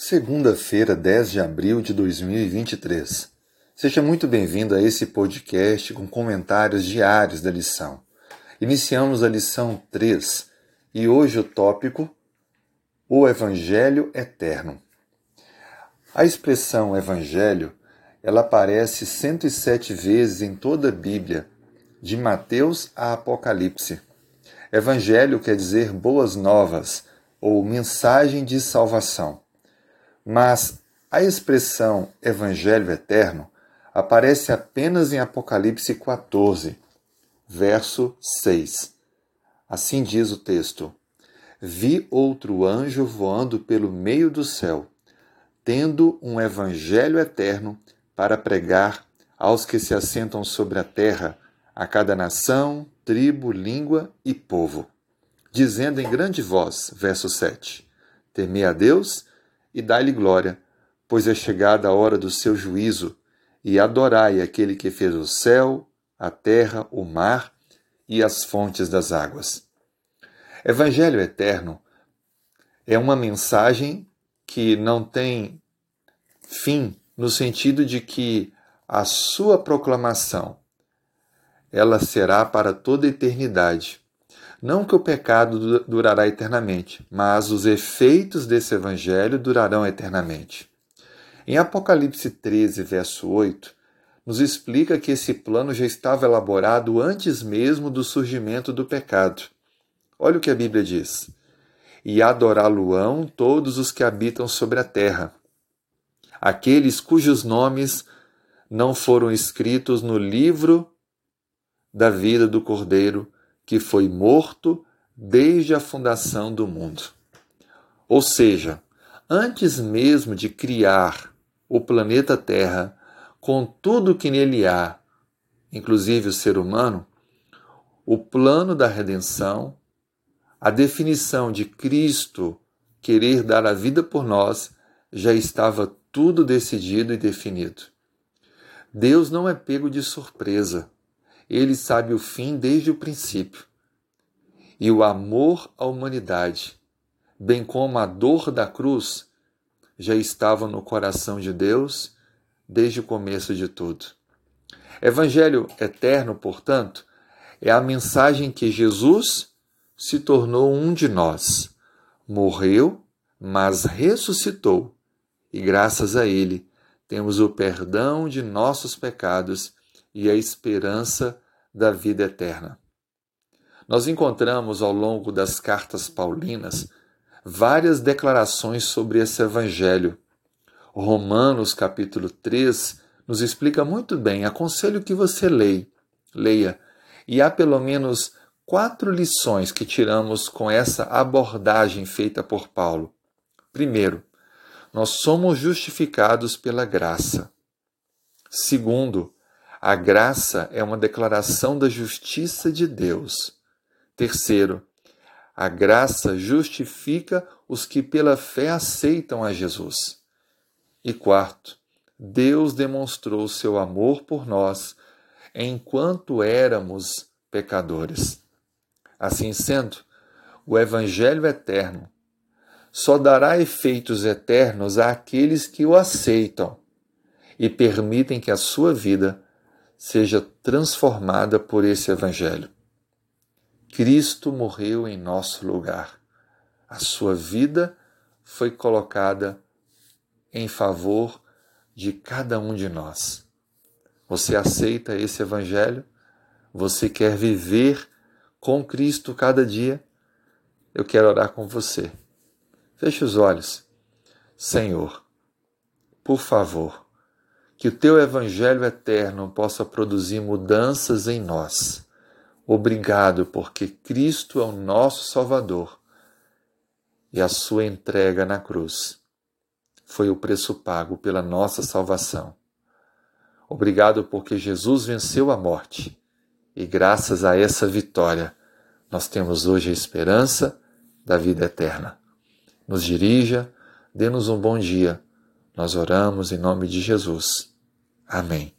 Segunda-feira, 10 de abril de 2023. Seja muito bem-vindo a esse podcast com comentários diários da lição. Iniciamos a lição 3 e hoje o tópico O Evangelho Eterno. A expressão Evangelho ela aparece 107 vezes em toda a Bíblia, de Mateus a Apocalipse. Evangelho quer dizer boas novas ou mensagem de salvação. Mas a expressão Evangelho Eterno aparece apenas em Apocalipse 14, verso 6. Assim diz o texto: Vi outro anjo voando pelo meio do céu, tendo um evangelho eterno para pregar aos que se assentam sobre a terra, a cada nação, tribo, língua e povo, dizendo em grande voz, verso 7: Temei a Deus e dai-lhe glória, pois é chegada a hora do seu juízo, e adorai aquele que fez o céu, a terra, o mar e as fontes das águas. Evangelho eterno é uma mensagem que não tem fim no sentido de que a sua proclamação ela será para toda a eternidade não que o pecado durará eternamente, mas os efeitos desse evangelho durarão eternamente. Em Apocalipse 13, verso 8, nos explica que esse plano já estava elaborado antes mesmo do surgimento do pecado. Olha o que a Bíblia diz: E adorá-lo-ão todos os que habitam sobre a terra, aqueles cujos nomes não foram escritos no livro da vida do Cordeiro que foi morto desde a fundação do mundo. Ou seja, antes mesmo de criar o planeta Terra, com tudo que nele há, inclusive o ser humano, o plano da redenção, a definição de Cristo querer dar a vida por nós, já estava tudo decidido e definido. Deus não é pego de surpresa. Ele sabe o fim desde o princípio. E o amor à humanidade, bem como a dor da cruz, já estavam no coração de Deus desde o começo de tudo. Evangelho eterno, portanto, é a mensagem que Jesus se tornou um de nós, morreu, mas ressuscitou, e graças a ele temos o perdão de nossos pecados e a esperança da vida eterna. Nós encontramos ao longo das cartas paulinas várias declarações sobre esse evangelho. Romanos capítulo 3 nos explica muito bem, aconselho que você leia, leia. E há pelo menos quatro lições que tiramos com essa abordagem feita por Paulo. Primeiro, nós somos justificados pela graça. Segundo, a graça é uma declaração da justiça de Deus. Terceiro, a graça justifica os que pela fé aceitam a Jesus. E quarto, Deus demonstrou seu amor por nós enquanto éramos pecadores. Assim sendo, o Evangelho eterno só dará efeitos eternos àqueles que o aceitam e permitem que a sua vida seja transformada por esse Evangelho. Cristo morreu em nosso lugar. A sua vida foi colocada em favor de cada um de nós. Você aceita esse Evangelho? Você quer viver com Cristo cada dia? Eu quero orar com você. Feche os olhos. Senhor, por favor, que o teu Evangelho eterno possa produzir mudanças em nós. Obrigado, porque Cristo é o nosso Salvador e a sua entrega na cruz foi o preço pago pela nossa salvação. Obrigado, porque Jesus venceu a morte e, graças a essa vitória, nós temos hoje a esperança da vida eterna nos dirija, dê-nos um bom dia. Nós oramos em nome de Jesus. Amém.